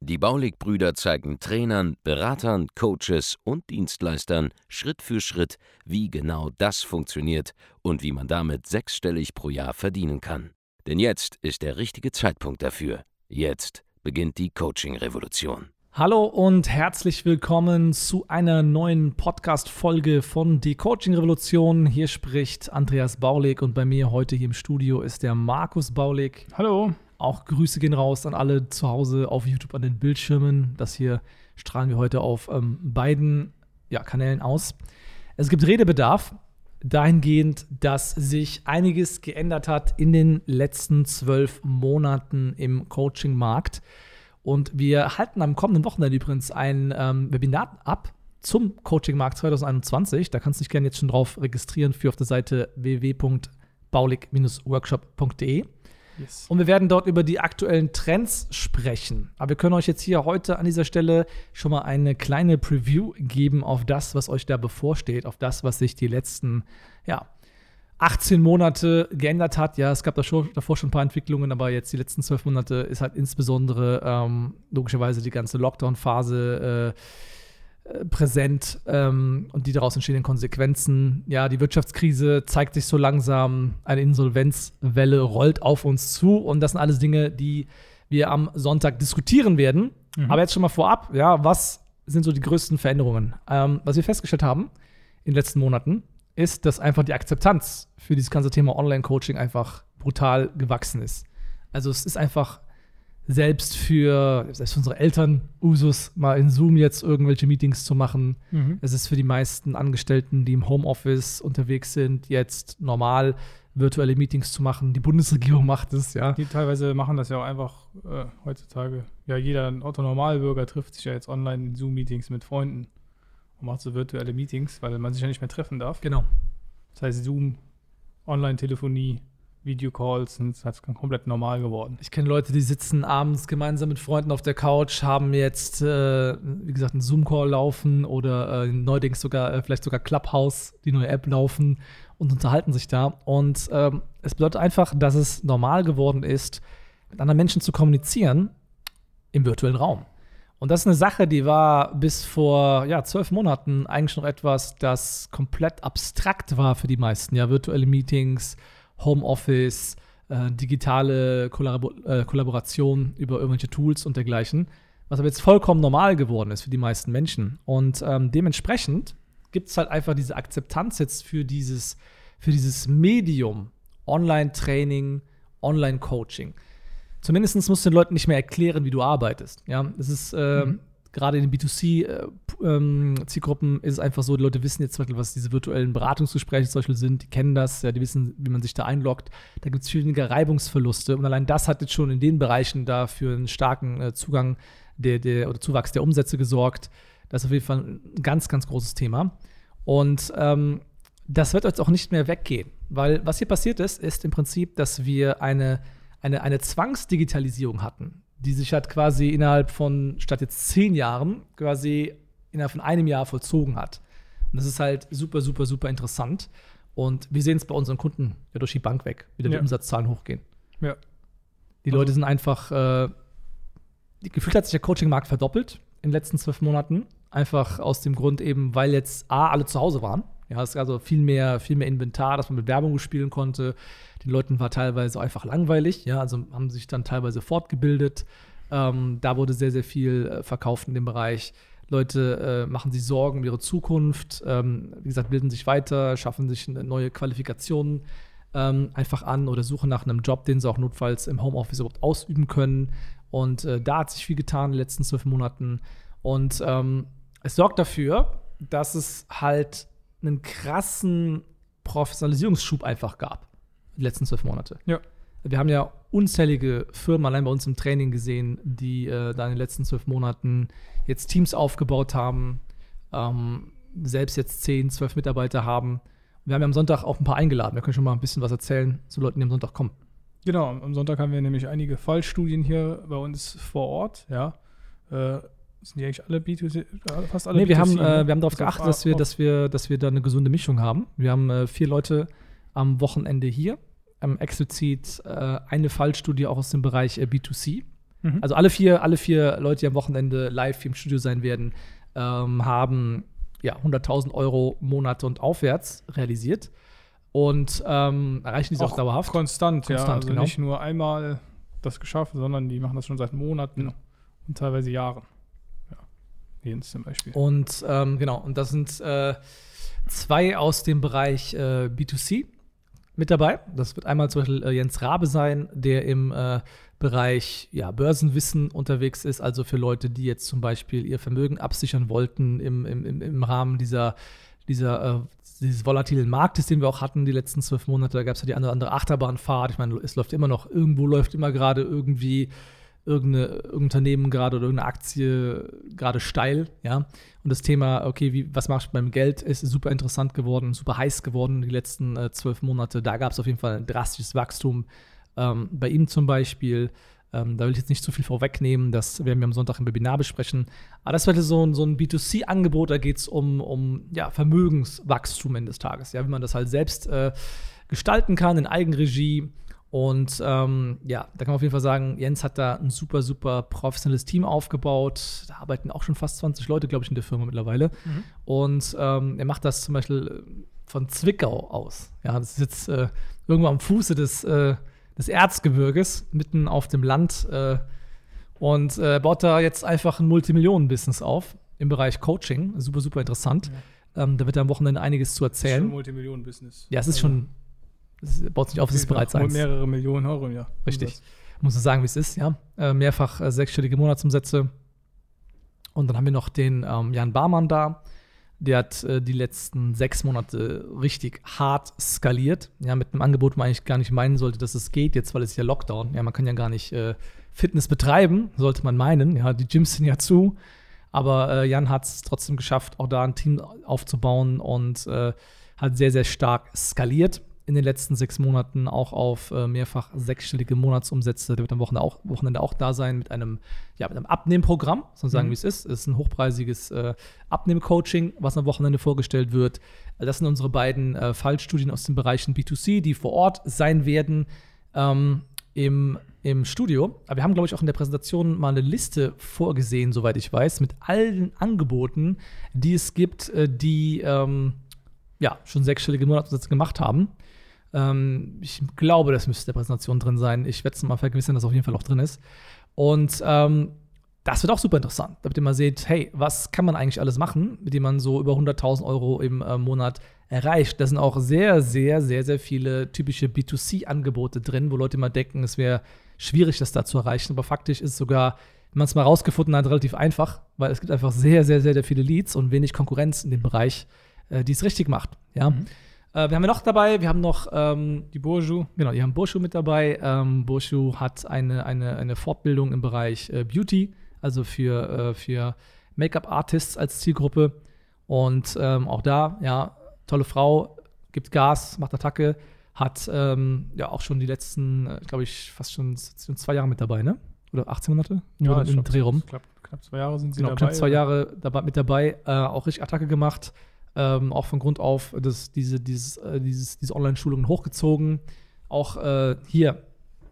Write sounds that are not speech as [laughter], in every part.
Die Baulig-Brüder zeigen Trainern, Beratern, Coaches und Dienstleistern Schritt für Schritt, wie genau das funktioniert und wie man damit sechsstellig pro Jahr verdienen kann. Denn jetzt ist der richtige Zeitpunkt dafür. Jetzt beginnt die Coaching-Revolution. Hallo und herzlich willkommen zu einer neuen Podcast-Folge von Die Coaching Revolution. Hier spricht Andreas Baulig und bei mir heute hier im Studio ist der Markus Baulig. Hallo. Auch Grüße gehen raus an alle zu Hause auf YouTube an den Bildschirmen. Das hier strahlen wir heute auf ähm, beiden ja, Kanälen aus. Es gibt Redebedarf dahingehend, dass sich einiges geändert hat in den letzten zwölf Monaten im Coaching-Markt. Und wir halten am kommenden Wochenende übrigens ein ähm, Webinar ab zum Coaching-Markt 2021. Da kannst du dich gerne jetzt schon drauf registrieren für auf der Seite www.baulig-workshop.de. Yes. Und wir werden dort über die aktuellen Trends sprechen. Aber wir können euch jetzt hier heute an dieser Stelle schon mal eine kleine Preview geben auf das, was euch da bevorsteht, auf das, was sich die letzten, ja, 18 Monate geändert hat. Ja, es gab da schon, davor schon ein paar Entwicklungen, aber jetzt die letzten zwölf Monate ist halt insbesondere ähm, logischerweise die ganze Lockdown-Phase äh, präsent ähm, und die daraus entstehenden Konsequenzen. Ja, die Wirtschaftskrise zeigt sich so langsam, eine Insolvenzwelle rollt auf uns zu und das sind alles Dinge, die wir am Sonntag diskutieren werden. Mhm. Aber jetzt schon mal vorab, ja, was sind so die größten Veränderungen? Ähm, was wir festgestellt haben in den letzten Monaten, ist, dass einfach die Akzeptanz für dieses ganze Thema Online-Coaching einfach brutal gewachsen ist. Also es ist einfach selbst für, selbst für unsere Eltern Usus, mal in Zoom jetzt irgendwelche Meetings zu machen. Mhm. Es ist für die meisten Angestellten, die im Homeoffice unterwegs sind, jetzt normal virtuelle Meetings zu machen. Die Bundesregierung [laughs] macht es, ja. Die teilweise machen das ja auch einfach äh, heutzutage. Ja, jeder Otto-Normalbürger trifft sich ja jetzt online in Zoom-Meetings mit Freunden und macht so virtuelle Meetings, weil man sich ja nicht mehr treffen darf. Genau. Das heißt Zoom, Online-Telefonie, Videocalls sind halt komplett normal geworden. Ich kenne Leute, die sitzen abends gemeinsam mit Freunden auf der Couch, haben jetzt, äh, wie gesagt, einen Zoom-Call laufen oder äh, neuerdings sogar, äh, vielleicht sogar Clubhouse, die neue App laufen und unterhalten sich da. Und ähm, es bedeutet einfach, dass es normal geworden ist, mit anderen Menschen zu kommunizieren im virtuellen Raum. Und das ist eine Sache, die war bis vor ja, zwölf Monaten eigentlich noch etwas, das komplett abstrakt war für die meisten. Ja, virtuelle Meetings, Homeoffice, äh, digitale Kollabor äh, Kollaboration über irgendwelche Tools und dergleichen, was aber jetzt vollkommen normal geworden ist für die meisten Menschen. Und ähm, dementsprechend gibt es halt einfach diese Akzeptanz jetzt für dieses, für dieses Medium Online-Training, Online-Coaching. Zumindest musst du den Leuten nicht mehr erklären, wie du arbeitest. Ja, es ist äh, mhm gerade in den B2C-Zielgruppen äh, ähm, ist es einfach so, die Leute wissen jetzt zum Beispiel, was diese virtuellen Beratungsgespräche zum Beispiel sind, die kennen das, ja, die wissen, wie man sich da einloggt. Da gibt es viel weniger Reibungsverluste und allein das hat jetzt schon in den Bereichen da für einen starken äh, Zugang der, der, oder Zuwachs der Umsätze gesorgt. Das ist auf jeden Fall ein ganz, ganz großes Thema. Und ähm, das wird jetzt auch nicht mehr weggehen, weil was hier passiert ist, ist im Prinzip, dass wir eine, eine, eine Zwangsdigitalisierung hatten die sich halt quasi innerhalb von, statt jetzt zehn Jahren, quasi innerhalb von einem Jahr vollzogen hat. Und das ist halt super, super, super interessant. Und wir sehen es bei unseren Kunden ja durch die Bank weg, wie ja. die Umsatzzahlen hochgehen. Ja. Die also. Leute sind einfach, äh, gefühlt hat sich der Coaching-Markt verdoppelt in den letzten zwölf Monaten. Einfach aus dem Grund eben, weil jetzt A, alle zu Hause waren. Ja, es ist also viel mehr, viel mehr Inventar, dass man mit Werbung spielen konnte. Den Leuten war teilweise einfach langweilig, ja, also haben sich dann teilweise fortgebildet. Ähm, da wurde sehr, sehr viel äh, verkauft in dem Bereich. Leute äh, machen sich Sorgen um ihre Zukunft, ähm, wie gesagt, bilden sich weiter, schaffen sich neue Qualifikationen ähm, einfach an oder suchen nach einem Job, den sie auch notfalls im Homeoffice überhaupt ausüben können. Und äh, da hat sich viel getan in den letzten zwölf Monaten. Und ähm, es sorgt dafür, dass es halt einen krassen Professionalisierungsschub einfach gab, die letzten zwölf Monate. Ja. Wir haben ja unzählige Firmen allein bei uns im Training gesehen, die äh, da in den letzten zwölf Monaten jetzt Teams aufgebaut haben, ähm, selbst jetzt zehn, zwölf Mitarbeiter haben. Wir haben ja am Sonntag auch ein paar eingeladen. Wir können schon mal ein bisschen was erzählen zu Leuten, die am Sonntag kommen. Genau, am Sonntag haben wir nämlich einige Fallstudien hier bei uns vor Ort, ja. Äh, sind die eigentlich alle B2C, fast alle nee, wir B2C, haben, äh, wir haben darauf also geachtet, dass wir, dass, wir, dass wir da eine gesunde Mischung haben. Wir haben äh, vier Leute am Wochenende hier, ähm, explizit äh, eine Fallstudie auch aus dem Bereich äh, B2C. Mhm. Also alle vier, alle vier Leute, die am Wochenende live hier im Studio sein werden, ähm, haben ja, 100.000 Euro Monate und aufwärts realisiert und ähm, erreichen diese auch, auch dauerhaft. Konstant, konstant ja. Also genau. nicht nur einmal das geschafft, sondern die machen das schon seit Monaten genau. und teilweise Jahren. Jens zum Beispiel. Und ähm, genau, und das sind äh, zwei aus dem Bereich äh, B2C mit dabei. Das wird einmal zum Beispiel äh, Jens Rabe sein, der im äh, Bereich ja, Börsenwissen unterwegs ist, also für Leute, die jetzt zum Beispiel ihr Vermögen absichern wollten im, im, im Rahmen dieser, dieser äh, dieses volatilen Marktes, den wir auch hatten die letzten zwölf Monate. Da gab es ja die eine oder andere Achterbahnfahrt. Ich meine, es läuft immer noch, irgendwo läuft immer gerade irgendwie irgendein Unternehmen gerade oder irgendeine Aktie gerade steil, ja. Und das Thema, okay, wie, was machst du beim Geld, ist super interessant geworden, super heiß geworden die letzten äh, zwölf Monate. Da gab es auf jeden Fall ein drastisches Wachstum. Ähm, bei ihm zum Beispiel, ähm, da will ich jetzt nicht zu viel vorwegnehmen, das werden wir am Sonntag im Webinar besprechen. Aber das wäre so, so ein B2C-Angebot, da geht es um, um ja, Vermögenswachstum Ende des Tages, ja, wie man das halt selbst äh, gestalten kann in Eigenregie. Und ähm, ja, da kann man auf jeden Fall sagen, Jens hat da ein super, super professionelles Team aufgebaut. Da arbeiten auch schon fast 20 Leute, glaube ich, in der Firma mittlerweile. Mhm. Und ähm, er macht das zum Beispiel von Zwickau aus. Ja, das ist jetzt äh, irgendwo am Fuße des, äh, des Erzgebirges, mitten auf dem Land. Äh, und äh, baut da jetzt einfach ein Multimillionen-Business auf im Bereich Coaching. Super, super interessant. Ja. Ähm, da wird er am Wochenende einiges zu erzählen. Das ist schon ein Multimillionen-Business. Ja, es ist also, schon, es baut sich auf, es ist bereits eins. mehrere Millionen Euro, ja. Richtig. Muss man sagen, wie es ist, ja. Äh, mehrfach äh, sechsstellige Monatsumsätze. Und dann haben wir noch den ähm, Jan Barmann da, der hat äh, die letzten sechs Monate richtig hart skaliert. Ja, mit einem Angebot, wo man eigentlich gar nicht meinen sollte, dass es geht, jetzt, weil es ja Lockdown. Ja, man kann ja gar nicht äh, Fitness betreiben, sollte man meinen. Ja, die Gyms sind ja zu. Aber Jan hat es trotzdem geschafft, auch da ein Team aufzubauen und hat sehr, sehr stark skaliert in den letzten sechs Monaten auch auf äh, mehrfach sechsstellige Monatsumsätze. Der wird am Wochenende auch, Wochenende auch da sein mit einem, ja, mit einem Abnehmprogramm, so sagen, mhm. wie es ist. Es ist ein hochpreisiges äh, Abnehmcoaching, was am Wochenende vorgestellt wird. Das sind unsere beiden äh, Fallstudien aus den Bereichen B2C, die vor Ort sein werden ähm, im, im Studio. Aber wir haben, glaube ich, auch in der Präsentation mal eine Liste vorgesehen, soweit ich weiß, mit allen Angeboten, die es gibt, äh, die ähm, ja, schon sechsstellige Monatsumsätze gemacht haben. Ähm, ich glaube, das müsste in der Präsentation drin sein. Ich werde es mal vergewissern, dass es auf jeden Fall auch drin ist. Und ähm, das wird auch super interessant, damit ihr mal seht, hey, was kann man eigentlich alles machen, mit dem man so über 100.000 Euro im äh, Monat erreicht. Da sind auch sehr, sehr, sehr, sehr viele typische B2C-Angebote drin, wo Leute mal denken, es wäre schwierig, das da zu erreichen. Aber faktisch ist sogar, wenn man es mal rausgefunden hat, relativ einfach, weil es gibt einfach sehr, sehr, sehr, sehr viele Leads und wenig Konkurrenz in dem Bereich, äh, die es richtig macht. Ja. Mhm. Äh, wir haben ja noch dabei, wir haben noch ähm, die Burju, genau, die haben Burju mit dabei. Ähm, Burju hat eine, eine, eine Fortbildung im Bereich äh, Beauty, also für, äh, für Make-up-Artists als Zielgruppe. Und ähm, auch da, ja, tolle Frau, gibt Gas, macht Attacke, hat ähm, ja auch schon die letzten, äh, glaube ich, fast schon, schon zwei Jahre mit dabei, ne? Oder 18 Monate? Ja, Oder im Dreh rum. Knapp, knapp, zwei Jahre sind sie genau, dabei. Knapp zwei Jahre dabei, mit dabei, äh, auch richtig Attacke gemacht ähm, auch von Grund auf das, diese, dieses, äh, dieses, diese Online-Schulungen hochgezogen. Auch äh, hier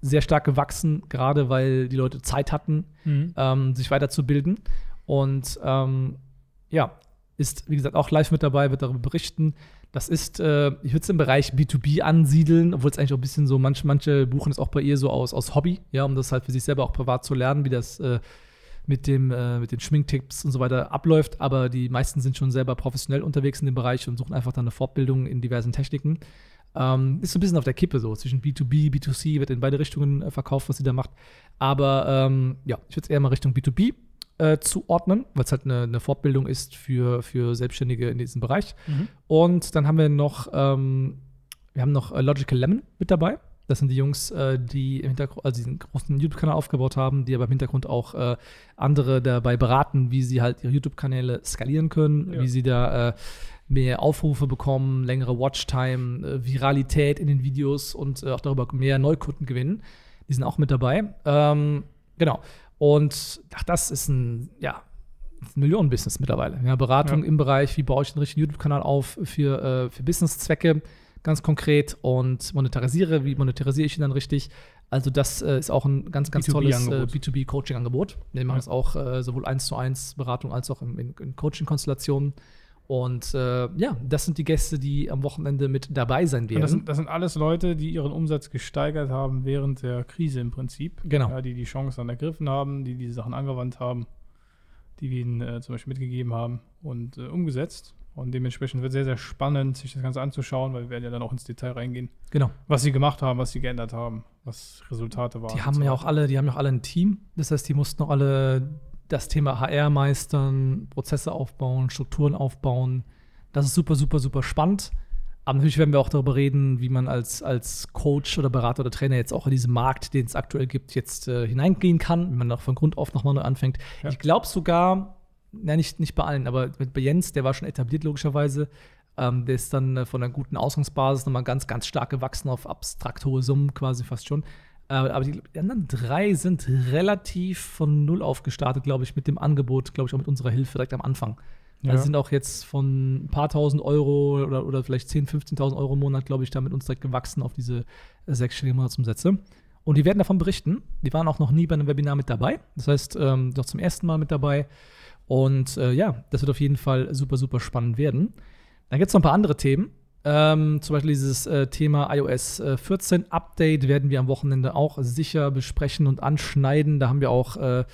sehr stark gewachsen, gerade weil die Leute Zeit hatten, mhm. ähm, sich weiterzubilden. Und ähm, ja, ist, wie gesagt, auch live mit dabei, wird darüber berichten. Das ist, äh, ich würde es im Bereich B2B ansiedeln, obwohl es eigentlich auch ein bisschen so, manche, manche buchen es auch bei ihr so aus, aus Hobby, ja, um das halt für sich selber auch privat zu lernen, wie das äh, mit, dem, äh, mit den Schminktipps und so weiter abläuft, aber die meisten sind schon selber professionell unterwegs in dem Bereich und suchen einfach dann eine Fortbildung in diversen Techniken. Ähm, ist so ein bisschen auf der Kippe so, zwischen B2B, B2C, wird in beide Richtungen äh, verkauft, was sie da macht. Aber ähm, ja, ich würde es eher mal Richtung B2B äh, zuordnen, weil es halt eine, eine, Fortbildung ist für, für Selbstständige in diesem Bereich. Mhm. Und dann haben wir noch, ähm, wir haben noch äh, Logical Lemon mit dabei. Das sind die Jungs, äh, die im Hintergrund, also diesen großen YouTube-Kanal aufgebaut haben, die aber im Hintergrund auch äh, andere dabei beraten, wie sie halt ihre YouTube-Kanäle skalieren können, ja. wie sie da äh, mehr Aufrufe bekommen, längere Watchtime, Viralität in den Videos und auch darüber mehr Neukunden gewinnen. Die sind auch mit dabei. Ähm, genau. Und ach, das ist ein, ja, Millionenbusiness mittlerweile. Ja, Beratung ja. im Bereich, wie baue ich einen richtigen YouTube-Kanal auf für, äh, für Business-Zwecke, ganz konkret und monetarisiere, wie monetarisiere ich ihn dann richtig. Also das äh, ist auch ein ganz, ganz B2B tolles äh, B2B-Coaching-Angebot. Wir machen es ja. auch äh, sowohl eins zu eins Beratung als auch in, in Coaching-Konstellationen. Und äh, ja, das sind die Gäste, die am Wochenende mit dabei sein werden. Das sind, das sind, alles Leute, die ihren Umsatz gesteigert haben während der Krise im Prinzip. Genau. Ja, die die Chance dann ergriffen haben, die diese Sachen angewandt haben, die wir ihnen äh, zum Beispiel mitgegeben haben und äh, umgesetzt. Und dementsprechend wird es sehr, sehr spannend, sich das Ganze anzuschauen, weil wir werden ja dann auch ins Detail reingehen. Genau. Was sie gemacht haben, was sie geändert haben, was Resultate waren. Die haben ja auch alle, die haben ja auch alle ein Team. Das heißt, die mussten auch alle das Thema HR meistern, Prozesse aufbauen, Strukturen aufbauen. Das ist super, super, super spannend. Aber natürlich werden wir auch darüber reden, wie man als, als Coach oder Berater oder Trainer jetzt auch in diesen Markt, den es aktuell gibt, jetzt äh, hineingehen kann, wie man auch von Grund auf nochmal neu anfängt. Ja. Ich glaube sogar, na, nicht, nicht bei allen, aber mit, bei Jens, der war schon etabliert logischerweise. Ähm, der ist dann äh, von einer guten Ausgangsbasis nochmal ganz, ganz stark gewachsen auf abstrakt hohe Summen quasi fast schon. Äh, aber die anderen drei sind relativ von null auf gestartet, glaube ich, mit dem Angebot, glaube ich, auch mit unserer Hilfe direkt am Anfang. Ja. Also sind auch jetzt von ein paar tausend Euro oder, oder vielleicht 10.000, 15.000 Euro im Monat, glaube ich, da mit uns direkt gewachsen auf diese sechsstelligen Monatsumsätze. Und die werden davon berichten. Die waren auch noch nie bei einem Webinar mit dabei. Das heißt, ähm, noch zum ersten Mal mit dabei. Und äh, ja, das wird auf jeden Fall super, super spannend werden. Dann gibt es noch ein paar andere Themen. Ähm, zum Beispiel dieses äh, Thema iOS äh, 14 Update werden wir am Wochenende auch sicher besprechen und anschneiden. Da haben wir auch äh,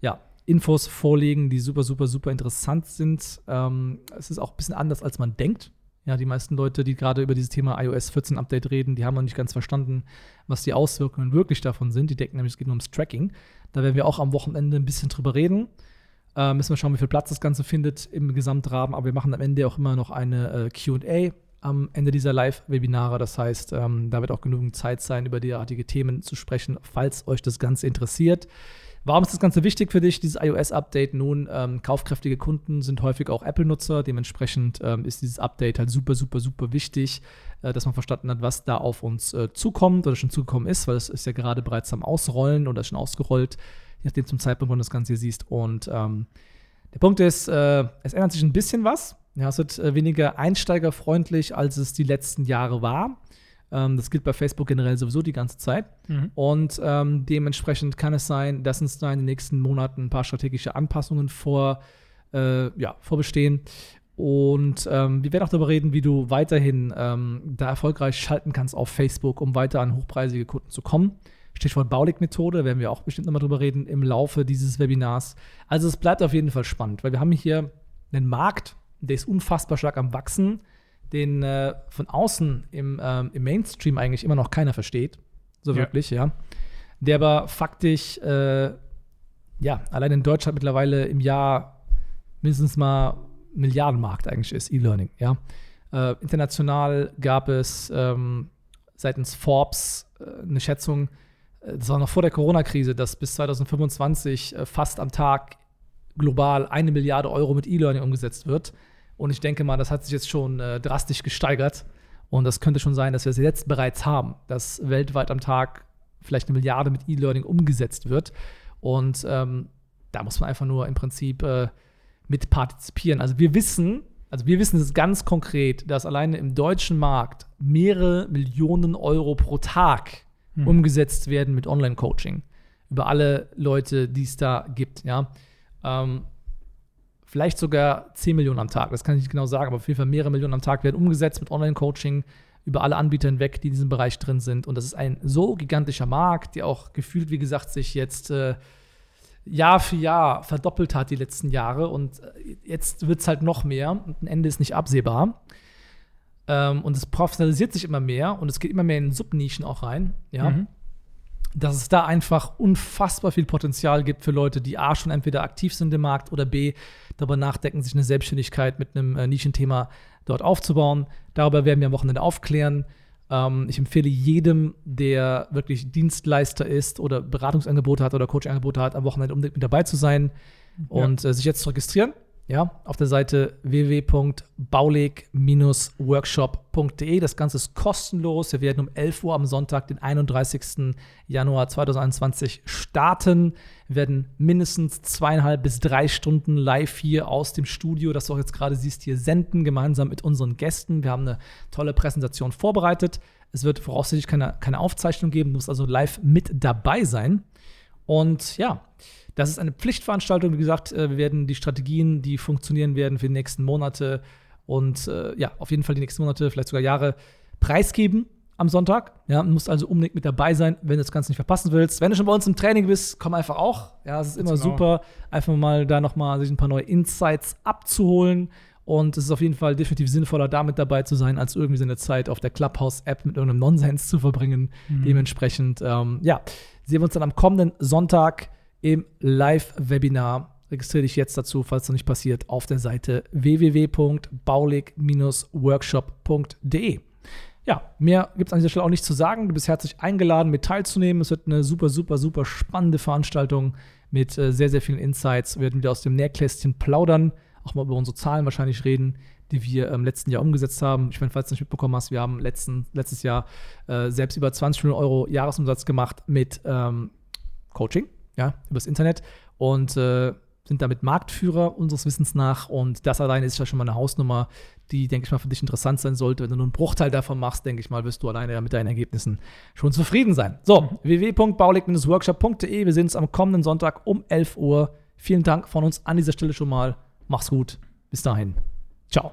ja, Infos vorlegen, die super, super, super interessant sind. Ähm, es ist auch ein bisschen anders, als man denkt. Ja, die meisten Leute, die gerade über dieses Thema iOS 14 Update reden, die haben noch nicht ganz verstanden, was die Auswirkungen wirklich davon sind. Die denken nämlich, es geht nur ums Tracking. Da werden wir auch am Wochenende ein bisschen drüber reden. Äh, müssen wir schauen, wie viel Platz das Ganze findet im Gesamtrahmen. Aber wir machen am Ende auch immer noch eine äh, QA am Ende dieser Live-Webinare. Das heißt, ähm, da wird auch genügend Zeit sein, über derartige Themen zu sprechen, falls euch das Ganze interessiert. Warum ist das Ganze wichtig für dich, dieses iOS-Update? Nun, ähm, kaufkräftige Kunden sind häufig auch Apple-Nutzer. Dementsprechend ähm, ist dieses Update halt super, super, super wichtig, äh, dass man verstanden hat, was da auf uns äh, zukommt oder schon zugekommen ist, weil es ist ja gerade bereits am Ausrollen oder schon ausgerollt, je nachdem zum Zeitpunkt, wann du das Ganze hier siehst. Und ähm, der Punkt ist, äh, es ändert sich ein bisschen was. Ja, es wird äh, weniger einsteigerfreundlich, als es die letzten Jahre war. Ähm, das gilt bei Facebook generell sowieso die ganze Zeit. Mhm. Und ähm, dementsprechend kann es sein, dass uns da in den nächsten Monaten ein paar strategische Anpassungen vor, äh, ja, vorbestehen. Und ähm, wir werden auch darüber reden, wie du weiterhin ähm, da erfolgreich schalten kannst auf Facebook, um weiter an hochpreisige Kunden zu kommen. Stichwort Baulig-Methode, werden wir auch bestimmt nochmal drüber reden im Laufe dieses Webinars. Also es bleibt auf jeden Fall spannend, weil wir haben hier einen Markt, der ist unfassbar stark am Wachsen, den äh, von außen im, ähm, im, Mainstream eigentlich immer noch keiner versteht. So wirklich, ja. ja. Der aber faktisch, äh, ja, allein in Deutschland mittlerweile im Jahr mindestens mal Milliardenmarkt eigentlich ist, E-Learning, ja. Äh, international gab es ähm, seitens Forbes äh, eine Schätzung, das war noch vor der Corona-Krise, dass bis 2025 äh, fast am Tag global eine Milliarde Euro mit E-Learning umgesetzt wird. Und ich denke mal, das hat sich jetzt schon äh, drastisch gesteigert. Und das könnte schon sein, dass wir es jetzt bereits haben, dass weltweit am Tag vielleicht eine Milliarde mit E-Learning umgesetzt wird. Und ähm, da muss man einfach nur im Prinzip äh, mit partizipieren. Also wir wissen, also wir wissen es ganz konkret, dass alleine im deutschen Markt mehrere Millionen Euro pro Tag hm. umgesetzt werden mit Online-Coaching. Über alle Leute, die es da gibt, ja. Ähm, vielleicht sogar 10 Millionen am Tag. Das kann ich nicht genau sagen, aber auf jeden Fall mehrere Millionen am Tag werden umgesetzt mit Online-Coaching über alle Anbieter hinweg, die in diesem Bereich drin sind. Und das ist ein so gigantischer Markt, der auch gefühlt, wie gesagt, sich jetzt äh, Jahr für Jahr verdoppelt hat die letzten Jahre. Und äh, jetzt wird es halt noch mehr und ein Ende ist nicht absehbar. Ähm, und es professionalisiert sich immer mehr und es geht immer mehr in Subnischen auch rein. Ja. Mhm dass es da einfach unfassbar viel Potenzial gibt für Leute, die A schon entweder aktiv sind im Markt oder B darüber nachdenken, sich eine Selbstständigkeit mit einem äh, Nischenthema dort aufzubauen. Darüber werden wir am Wochenende aufklären. Ähm, ich empfehle jedem, der wirklich Dienstleister ist oder Beratungsangebote hat oder Coachingangebote hat, am Wochenende unbedingt mit dabei zu sein und ja. äh, sich jetzt zu registrieren. Ja, auf der Seite www.baulig-workshop.de. Das Ganze ist kostenlos. Wir werden um 11 Uhr am Sonntag, den 31. Januar 2021 starten. Wir werden mindestens zweieinhalb bis drei Stunden live hier aus dem Studio, das du auch jetzt gerade siehst, hier senden, gemeinsam mit unseren Gästen. Wir haben eine tolle Präsentation vorbereitet. Es wird voraussichtlich keine, keine Aufzeichnung geben, du musst also live mit dabei sein. Und ja, das ist eine Pflichtveranstaltung. Wie gesagt, äh, wir werden die Strategien, die funktionieren werden für die nächsten Monate und äh, ja, auf jeden Fall die nächsten Monate, vielleicht sogar Jahre preisgeben am Sonntag. Ja, du musst also unbedingt mit dabei sein, wenn du das Ganze nicht verpassen willst. Wenn du schon bei uns im Training bist, komm einfach auch. Ja, es ist immer genau. super, einfach mal da nochmal sich ein paar neue Insights abzuholen. Und es ist auf jeden Fall definitiv sinnvoller, damit dabei zu sein, als irgendwie seine Zeit auf der Clubhouse-App mit irgendeinem Nonsens zu verbringen. Mhm. Dementsprechend, ähm, ja, sehen wir uns dann am kommenden Sonntag im Live-Webinar. Registriere dich jetzt dazu, falls es noch nicht passiert, auf der Seite www.baulig-workshop.de. Ja, mehr gibt es an dieser Stelle auch nicht zu sagen. Du bist herzlich eingeladen, mit teilzunehmen. Es wird eine super, super, super spannende Veranstaltung mit äh, sehr, sehr vielen Insights. Wir werden wieder aus dem Nähkästchen plaudern, auch mal über unsere Zahlen wahrscheinlich reden, die wir im letzten Jahr umgesetzt haben. Ich meine, falls du nicht mitbekommen hast, wir haben letzten, letztes Jahr äh, selbst über 20 Millionen Euro Jahresumsatz gemacht mit ähm, Coaching ja, übers Internet und äh, sind damit Marktführer unseres Wissens nach. Und das alleine ist ja schon mal eine Hausnummer, die, denke ich mal, für dich interessant sein sollte. Wenn du nur einen Bruchteil davon machst, denke ich mal, wirst du alleine mit deinen Ergebnissen schon zufrieden sein. So, mhm. www.baulig-workshop.de. Wir sehen uns am kommenden Sonntag um 11 Uhr. Vielen Dank von uns an dieser Stelle schon mal. Mach's gut. Bis dahin. Ciao.